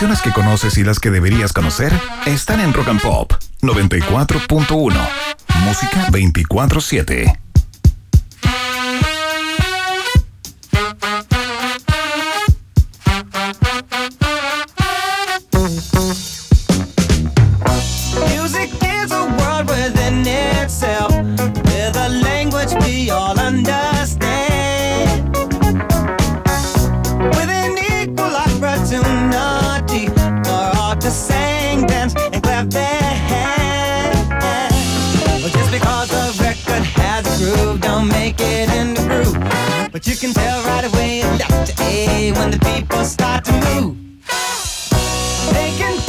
canciones que conoces y las que deberías conocer están en Rock and Pop 94.1. Música 24-7. But you can tell right away, left to A, when the people start to move. They can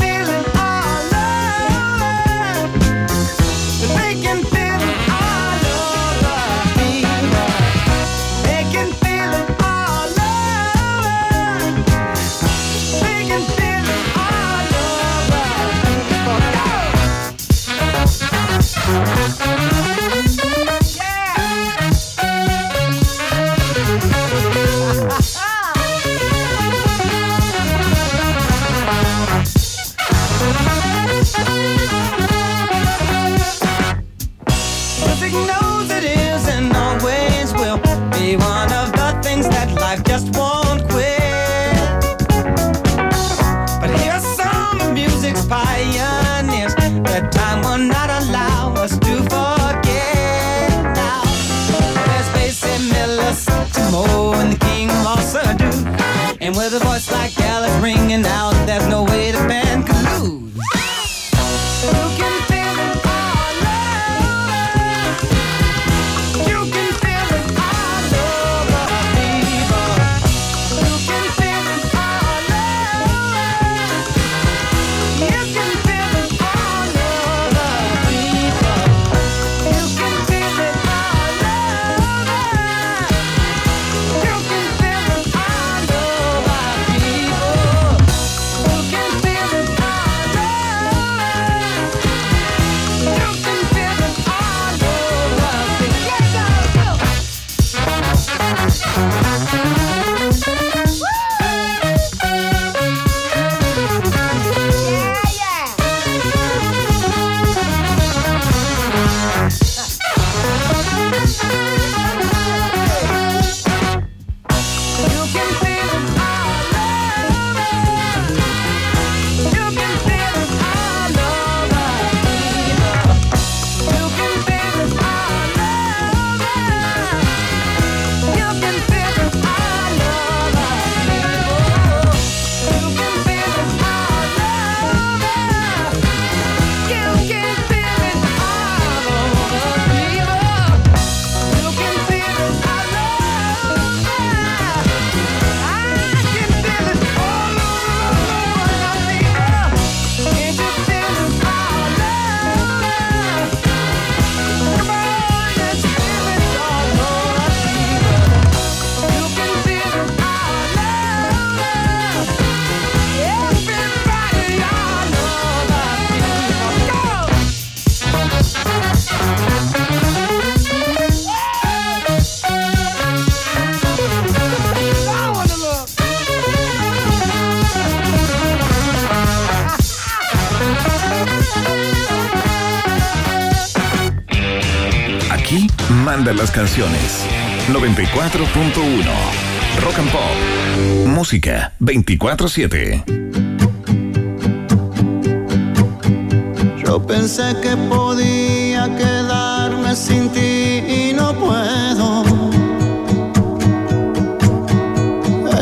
canciones. 94.1 Rock and Pop. Música 24-7. Yo pensé que podía quedarme sin ti y no puedo.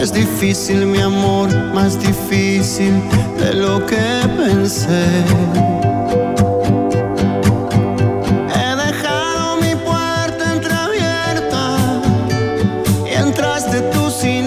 Es difícil mi amor, más difícil de lo que pensé. encontraste tu sitio.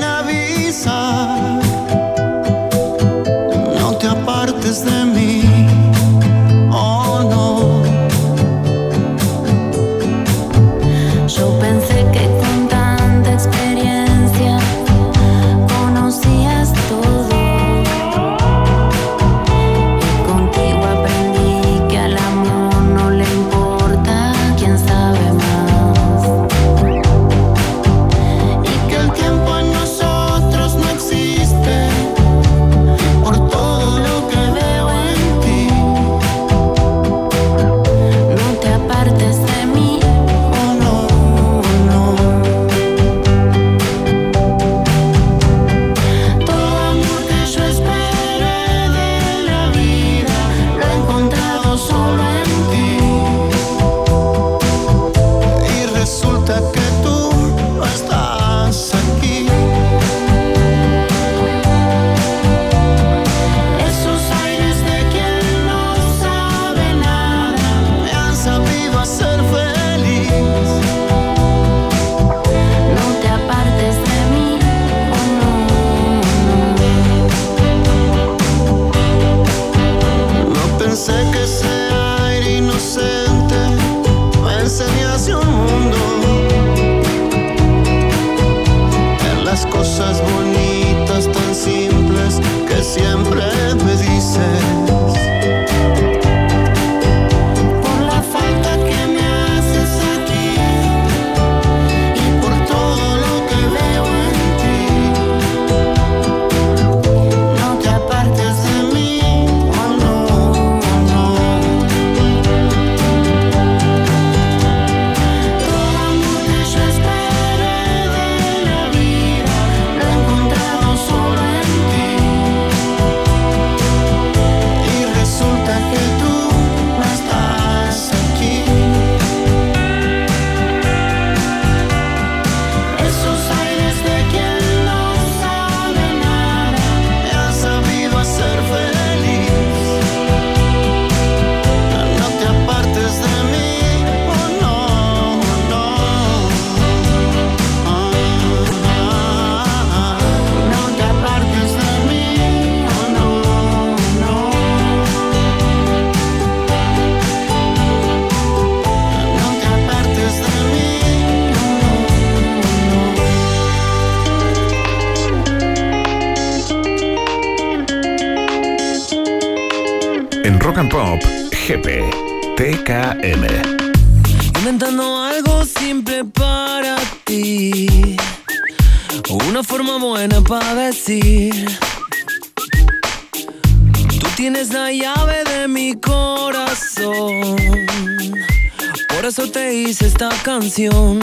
esta canción,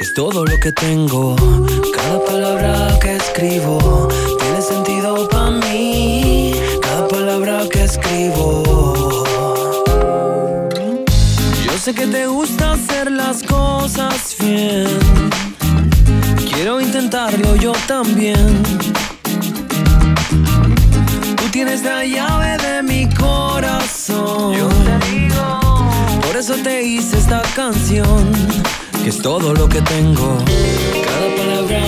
es todo lo que tengo. Cada palabra que escribo tiene sentido para mí. Cada palabra que escribo. Yo sé que te gusta hacer las cosas bien. Quiero intentarlo yo también. Tú tienes la llave de mi corazón. Por eso te hice esta canción, que es todo lo que tengo. Cada palabra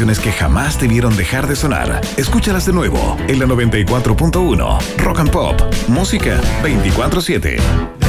que jamás debieron dejar de sonar. Escúchalas de nuevo en la 94.1 Rock and Pop, música 24/7.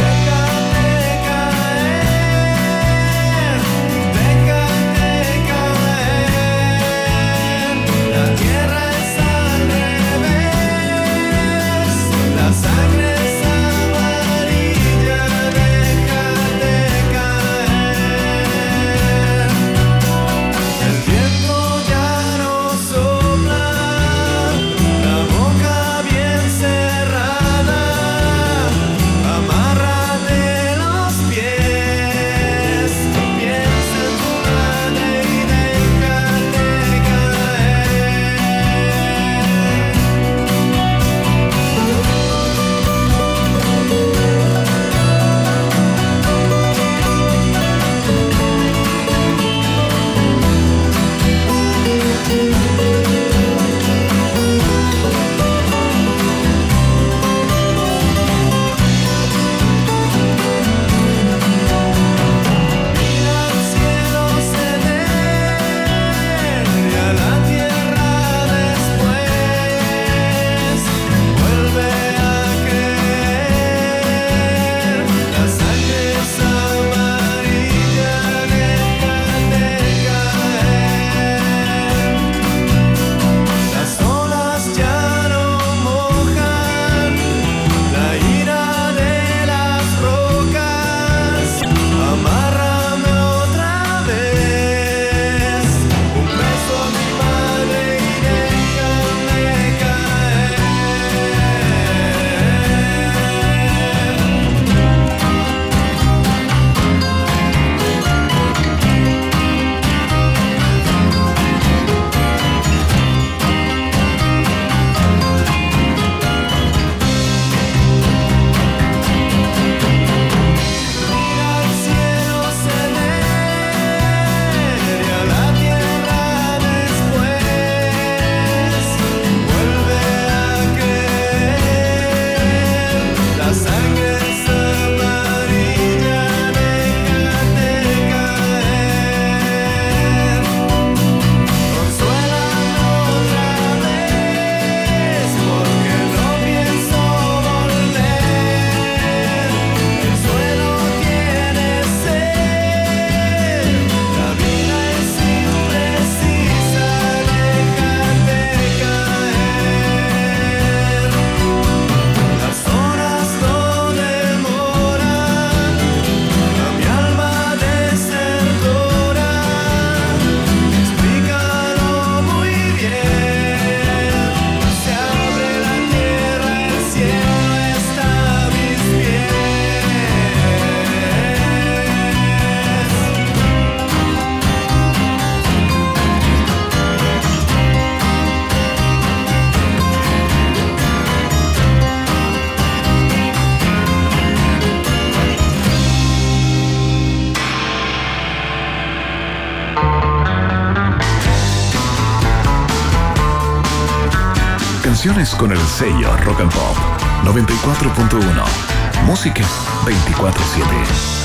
Canciones con el sello Rock and Pop 94.1. Música 24-7.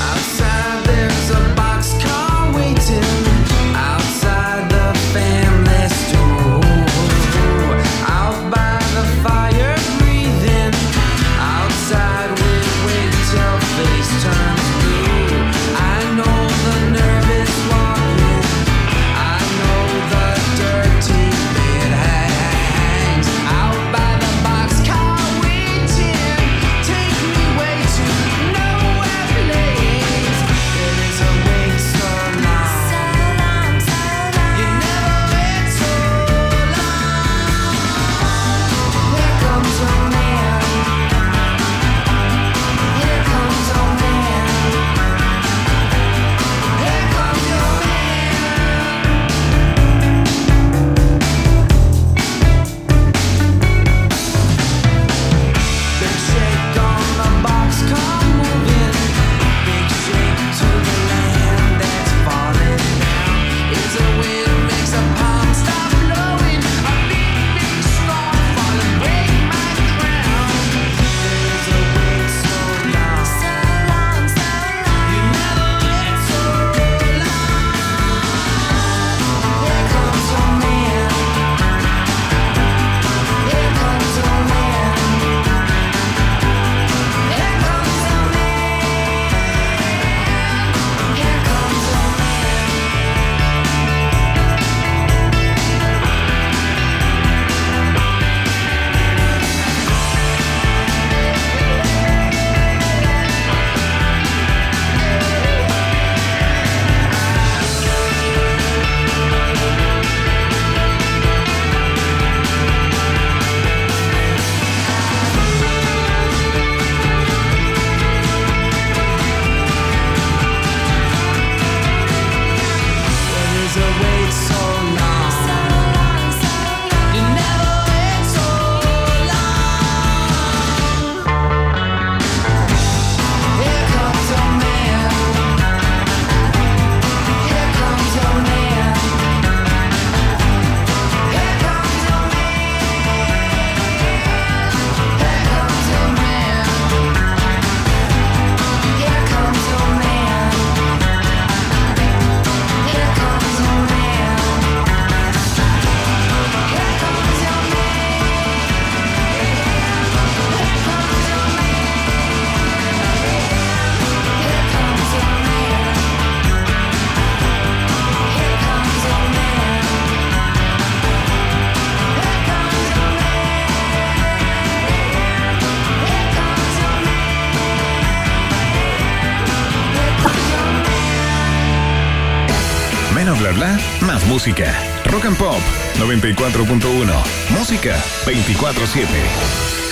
Música. Rock and Pop 94.1. Música 24-7.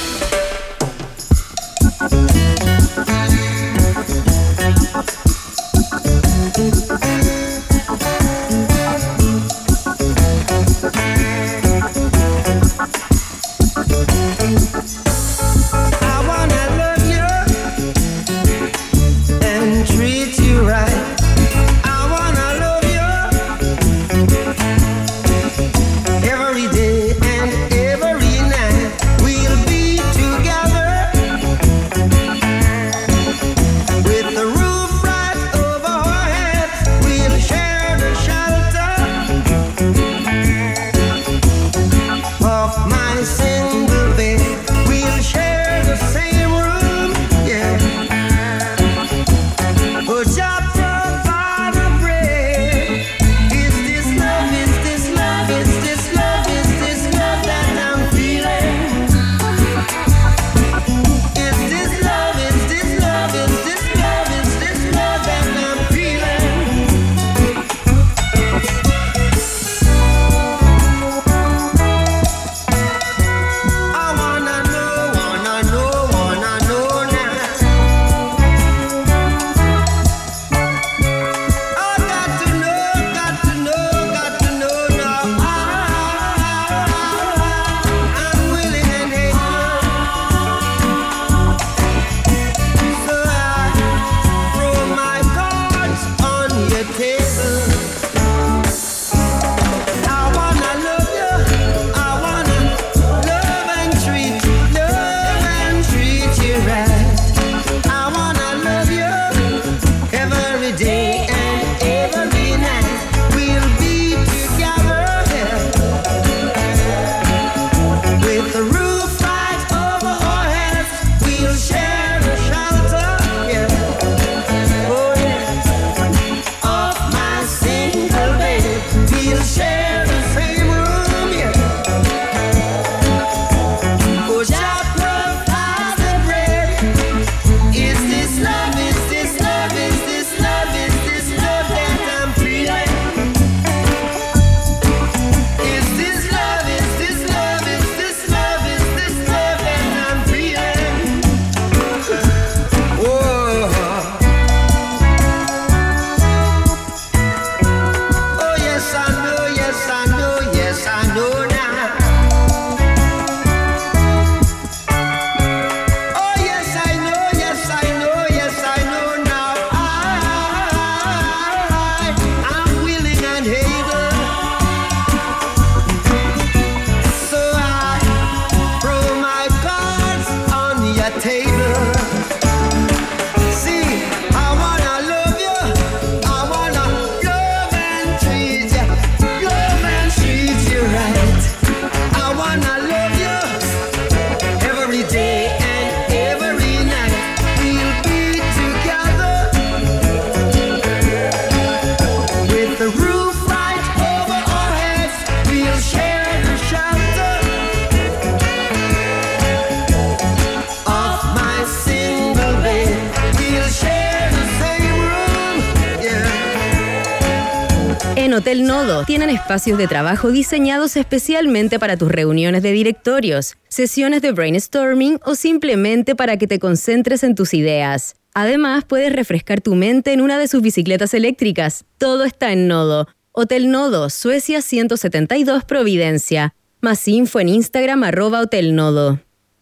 Tienen espacios de trabajo diseñados especialmente para tus reuniones de directorios, sesiones de brainstorming o simplemente para que te concentres en tus ideas. Además, puedes refrescar tu mente en una de sus bicicletas eléctricas. Todo está en Nodo. Hotel Nodo, Suecia 172 Providencia. Más info en Instagram arroba Hotel Nodo.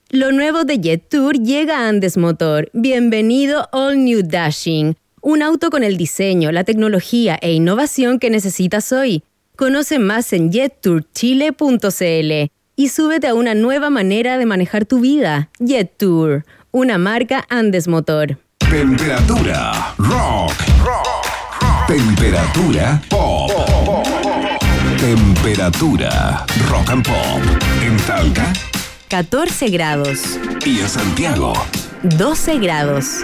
Lo nuevo de Jet Tour llega a Andes Motor. Bienvenido All New Dashing un auto con el diseño, la tecnología e innovación que necesitas hoy. Conoce más en jettourchile.cl y súbete a una nueva manera de manejar tu vida. JetTour, una marca Andes Motor. Temperatura rock. rock. Temperatura pop. Temperatura rock and pop. En Talca. 14 grados. Y en Santiago. 12 grados.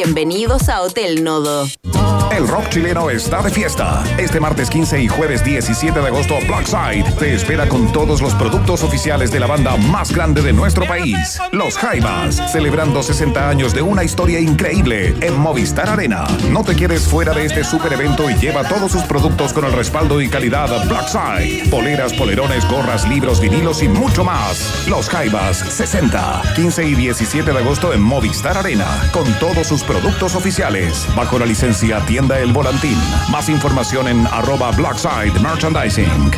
bienvenidos a Hotel Nodo. El rock chileno está de fiesta. Este martes 15 y jueves 17 de agosto, Blackside te espera con todos los productos oficiales de la banda más grande de nuestro país, Los Jaivas, celebrando 60 años de una historia increíble en Movistar Arena. No te quedes fuera de este super evento y lleva todos sus productos con el respaldo y calidad Blackside. Poleras, polerones, gorras, libros, vinilos y mucho más. Los Jaivas 60, 15 y 17 de agosto en Movistar Arena, con todos sus productos oficiales, bajo la licencia Tienda El Volantín. Más información en arroba Blackside Merchandising.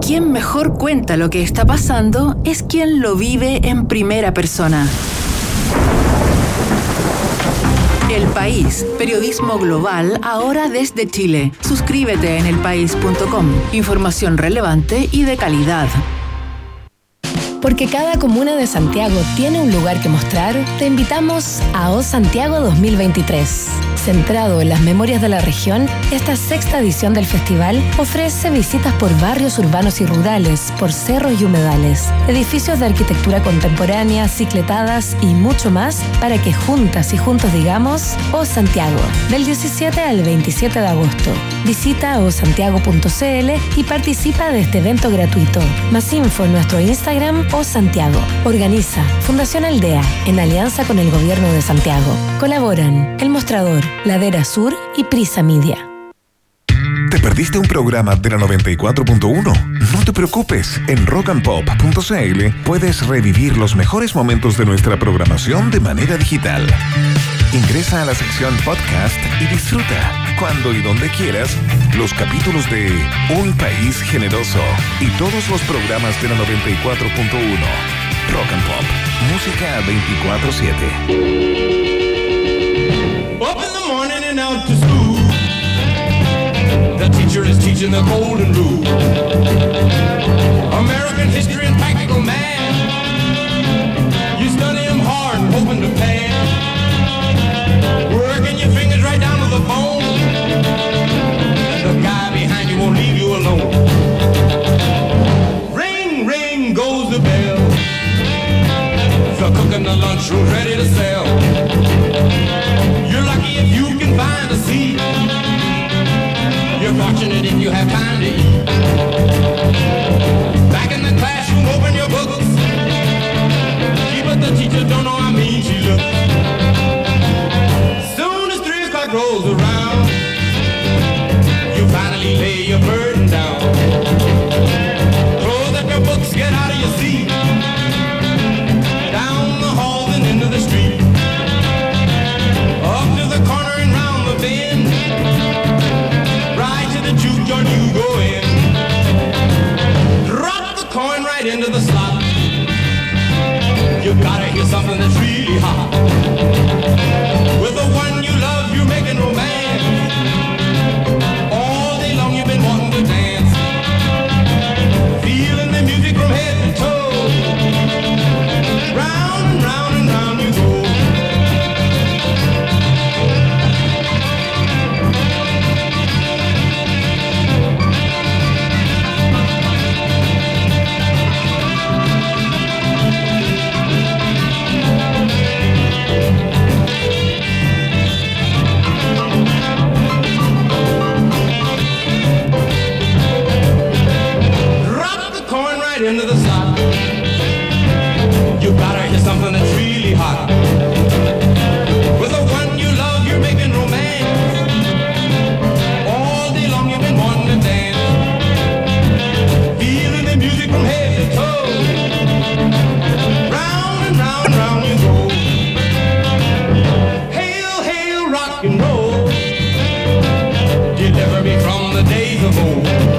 Quien mejor cuenta lo que está pasando es quien lo vive en primera persona. El País, periodismo global ahora desde Chile. Suscríbete en elpaís.com. Información relevante y de calidad. Porque cada comuna de Santiago tiene un lugar que mostrar, te invitamos a O Santiago 2023 Centrado en las memorias de la región, esta sexta edición del festival ofrece visitas por barrios urbanos y rurales, por cerros y humedales, edificios de arquitectura contemporánea, cicletadas y mucho más para que juntas y juntos digamos O Santiago, del 17 al 27 de agosto. Visita osantiago.cl y participa de este evento gratuito. Más info en nuestro Instagram o Santiago. Organiza Fundación Aldea en alianza con el Gobierno de Santiago. Colaboran El Mostrador, Ladera Sur y Prisa Media. ¿Te perdiste un programa de la 94.1? No te preocupes, en rockandpop.cl puedes revivir los mejores momentos de nuestra programación de manera digital. Ingresa a la sección podcast y disfruta, cuando y donde quieras, los capítulos de Un País Generoso y todos los programas de la 94.1. Rock and Pop, música 24-7. Up in the morning and out to school. The teacher is teaching the golden rule. American history and practical math. The cook in the lunchroom's ready to sell. You're lucky if you can find a seat. You're fortunate if you have time to eat. Back in the classroom, open your books. See, but the teacher don't know how mean she looks. Soon as three o'clock rolls around, up in the tree. home.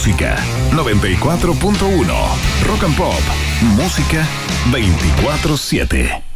música. 94.1 Rock and Pop. Música 24-7.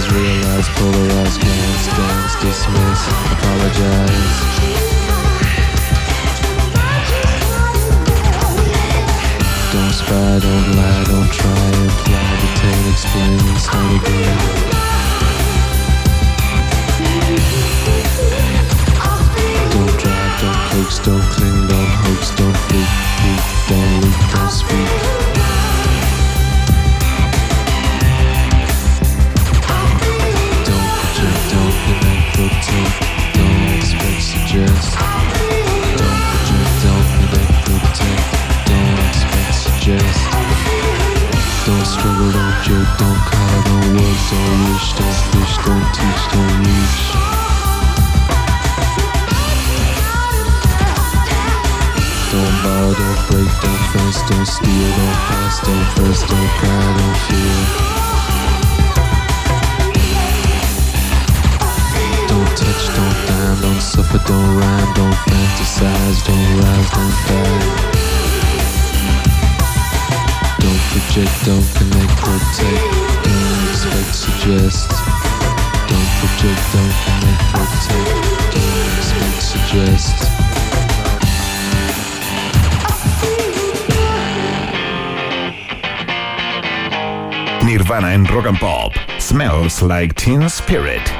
Realize, realize, polarize, glance, dismiss, apologize. Don't spy, don't lie, don't try, imply, detain, explain, start again. Don't drive, don't coax, don't cling, don't hoax, don't freak, freak, don't leak, don't speak. don't call, don't work, don't wish, don't fish, don't teach, don't reach. Don't bow, don't break, don't fence, don't steal, don't pass, don't curse, don't cry, don't fear. Don't touch, don't die, don't suffer, don't rhyme, don't fantasize, don't rise, don't die. Don't project, don't connect, protect. Don't expect, suggest. Don't project, don't connect, protect. Don't expect, suggest. Nirvana and Rock and Pop smells like Teen Spirit.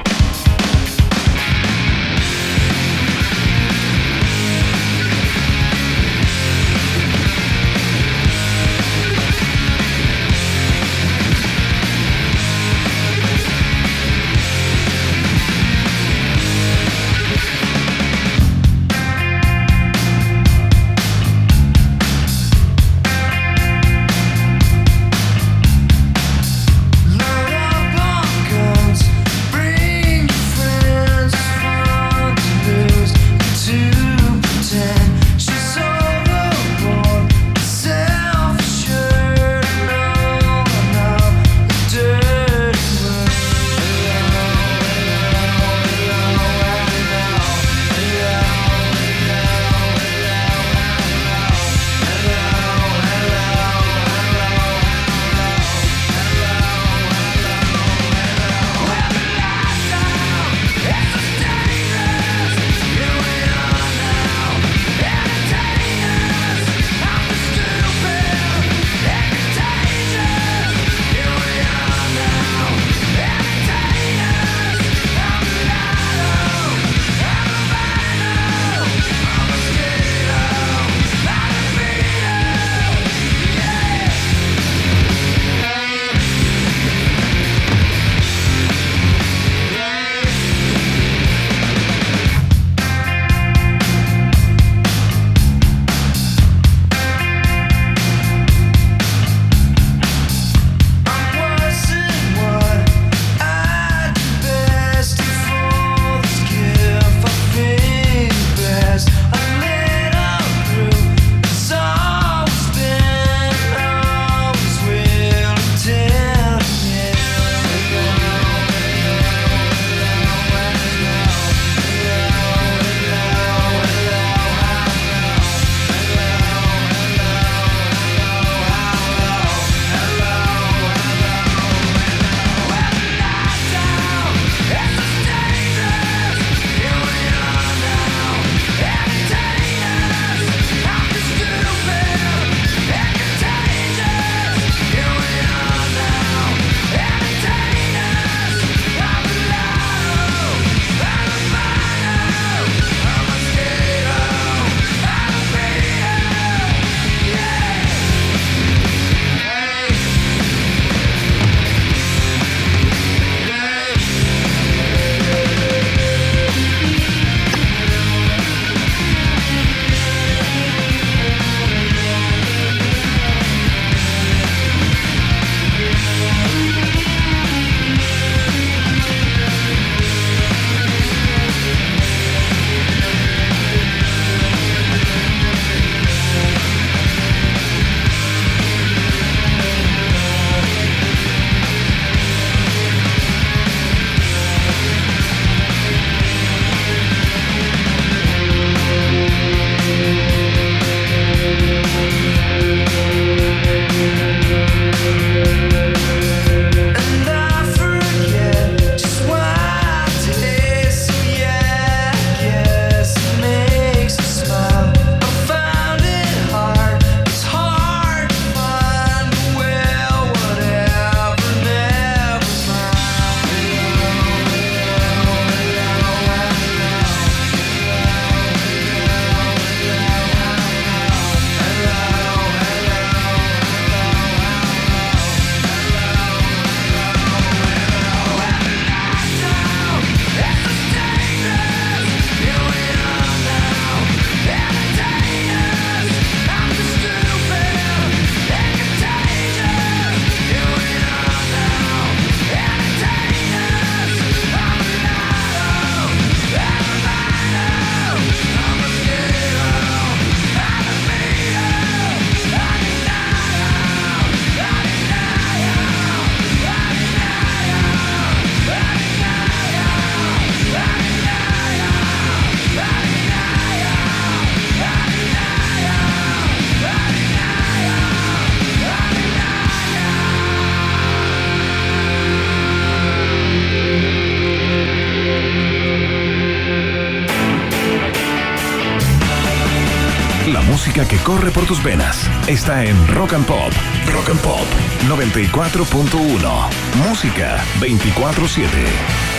corre por tus venas está en Rock and Pop. Rock and Pop 94.1. Música 24-7.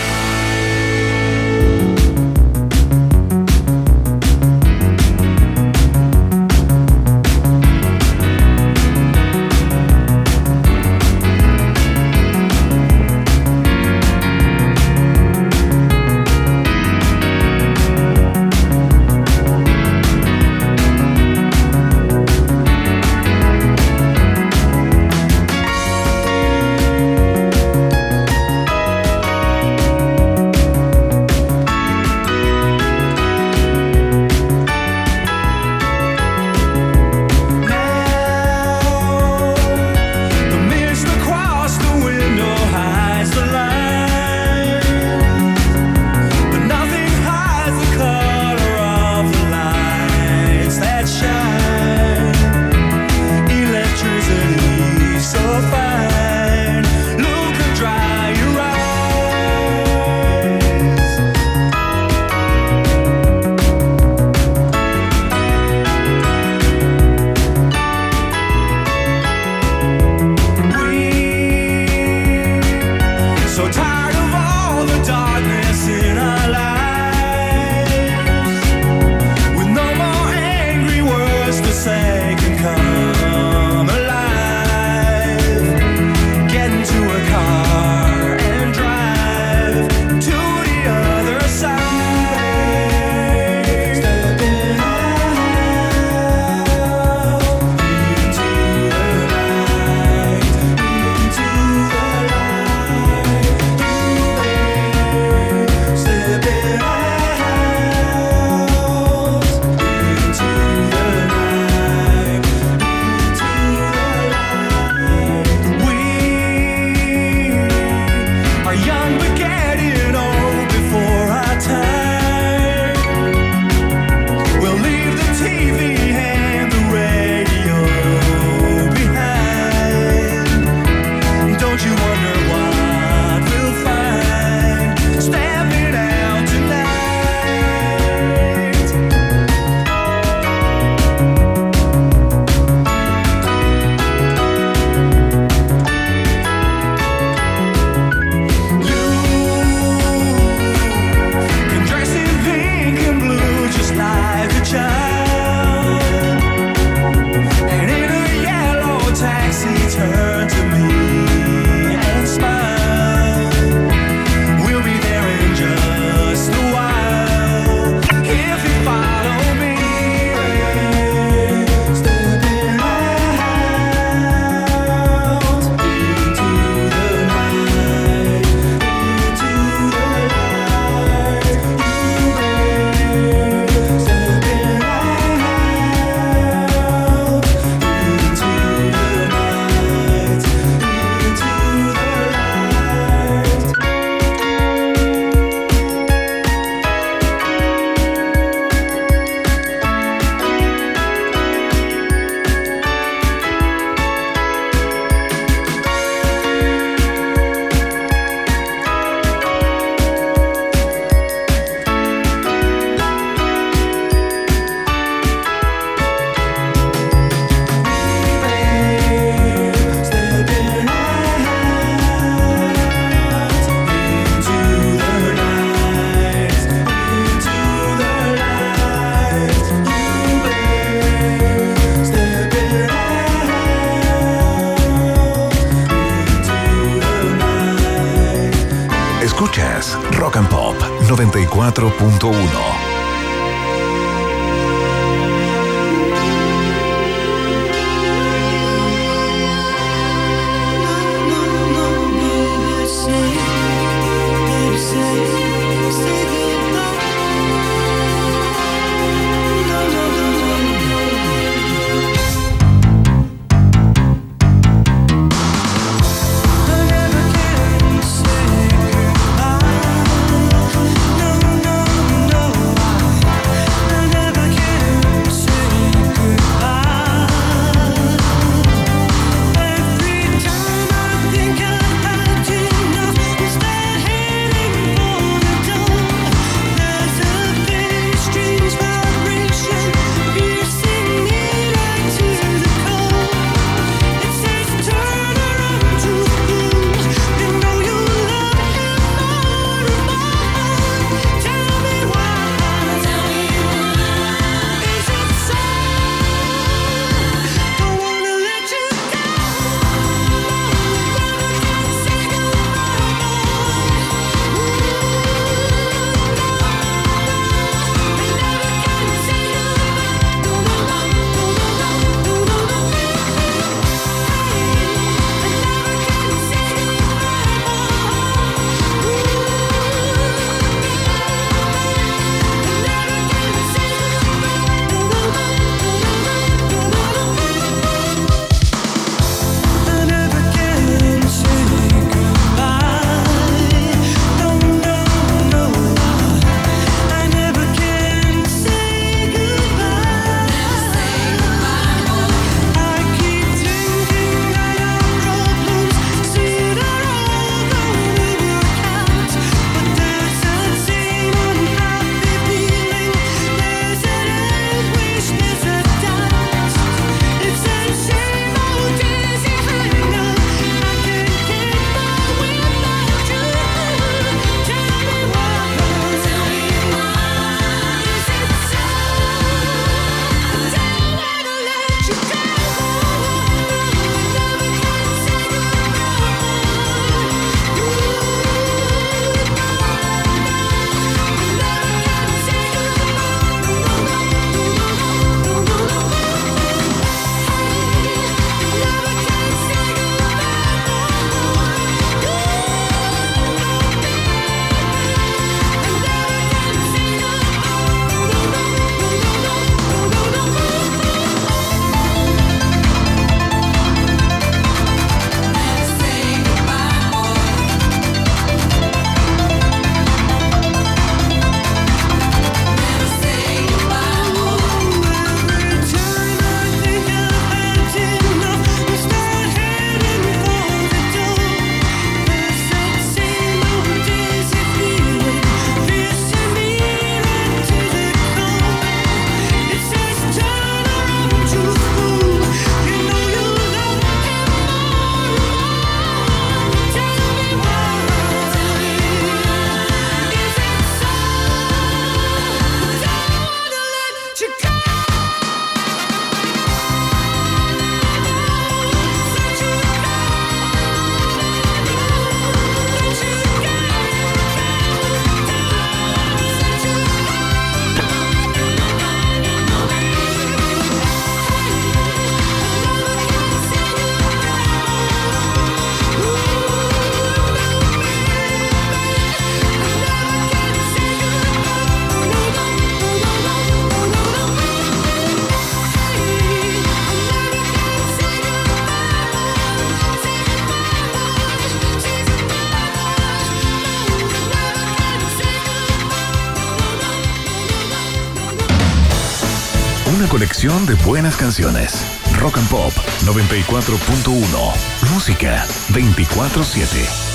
De buenas canciones. Rock and Pop 94.1. Música 24-7.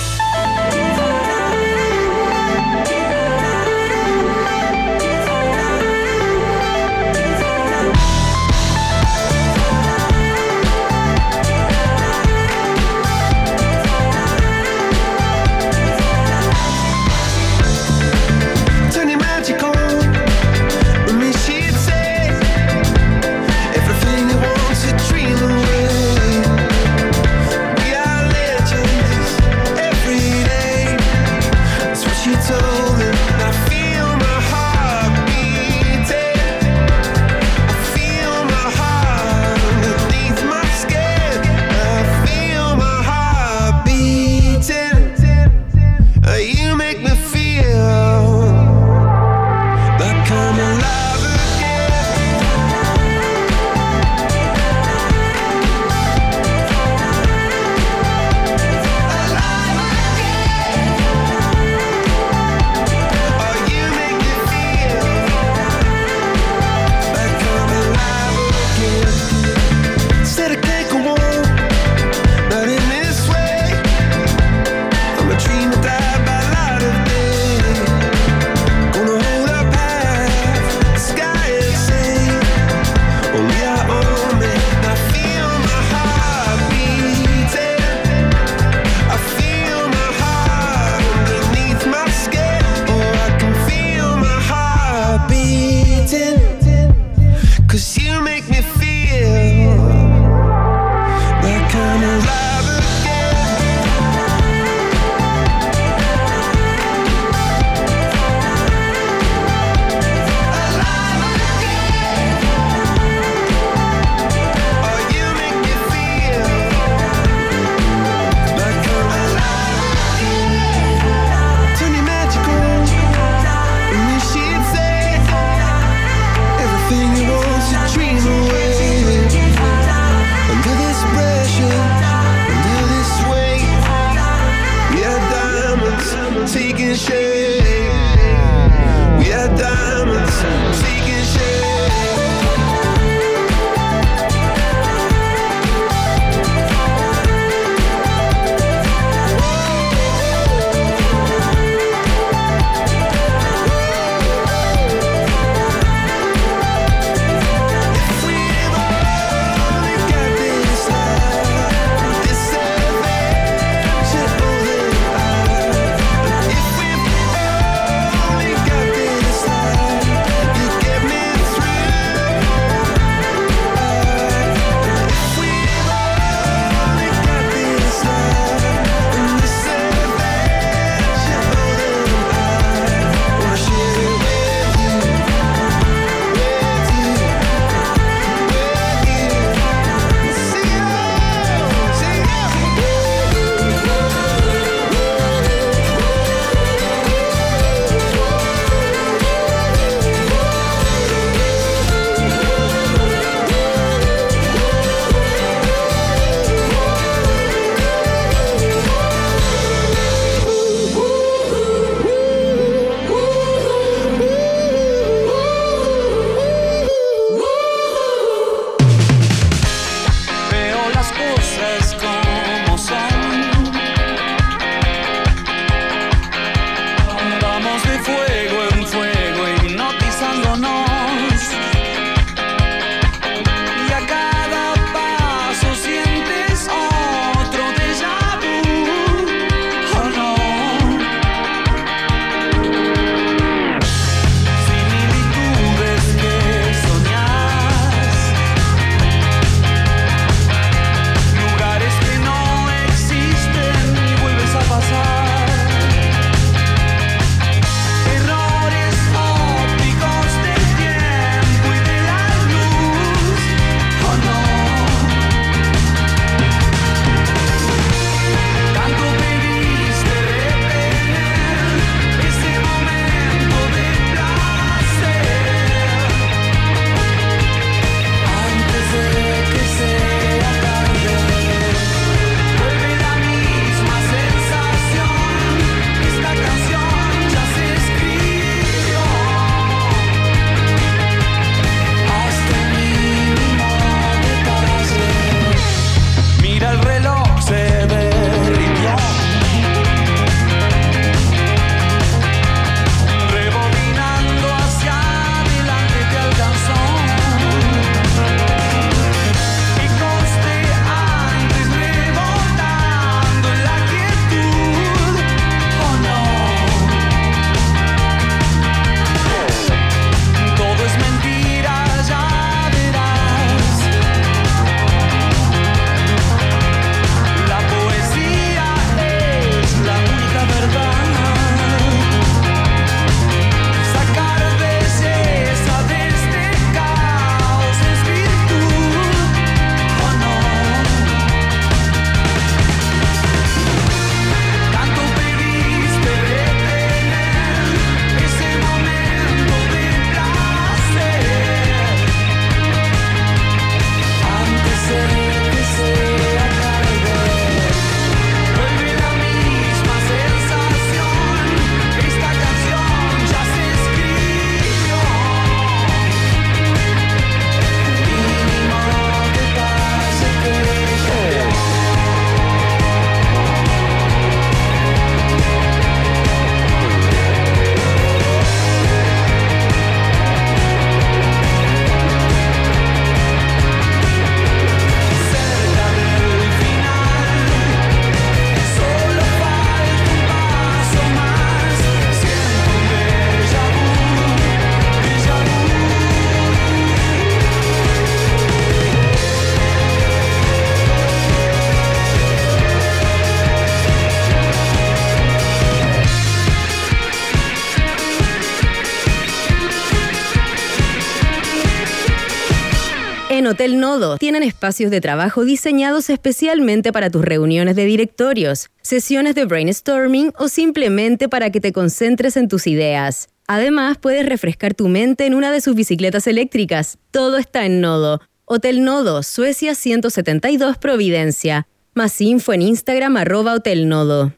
Espacios de trabajo diseñados especialmente para tus reuniones de directorios, sesiones de brainstorming o simplemente para que te concentres en tus ideas. Además, puedes refrescar tu mente en una de sus bicicletas eléctricas. Todo está en Nodo. Hotel Nodo, Suecia 172 Providencia. Más info en Instagram arroba Hotel Nodo.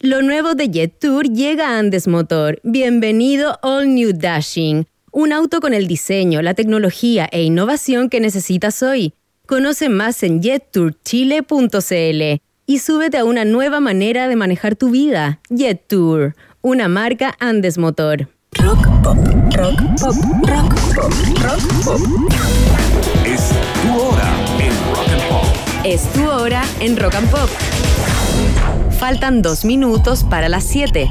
Lo nuevo de Jet Tour llega a Andes Motor. Bienvenido All New Dashing. Un auto con el diseño, la tecnología e innovación que necesitas hoy. Conoce más en jettourchile.cl y súbete a una nueva manera de manejar tu vida. Jet Tour, una marca Andes Motor. Rock pop, rock pop, rock pop, rock pop. Es tu hora en Rock and Pop. Es tu hora en Rock and Pop. Faltan dos minutos para las 7.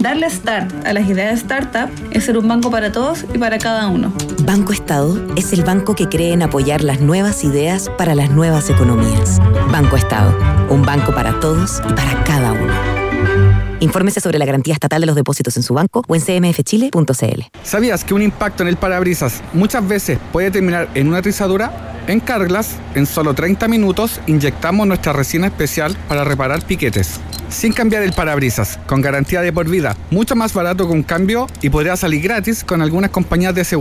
Darle start a las ideas de startup es ser un banco para todos y para cada uno. Banco Estado es el banco que cree en apoyar las nuevas ideas para las nuevas economías. Banco Estado, un banco para todos y para cada uno. Infórmese sobre la garantía estatal de los depósitos en su banco o en cmfchile.cl. ¿Sabías que un impacto en el parabrisas muchas veces puede terminar en una rizadura? En Carglass, en solo 30 minutos, inyectamos nuestra resina especial para reparar piquetes. Sin cambiar el parabrisas, con garantía de por vida, mucho más barato que un cambio y podría salir gratis con algunas compañías de seguro.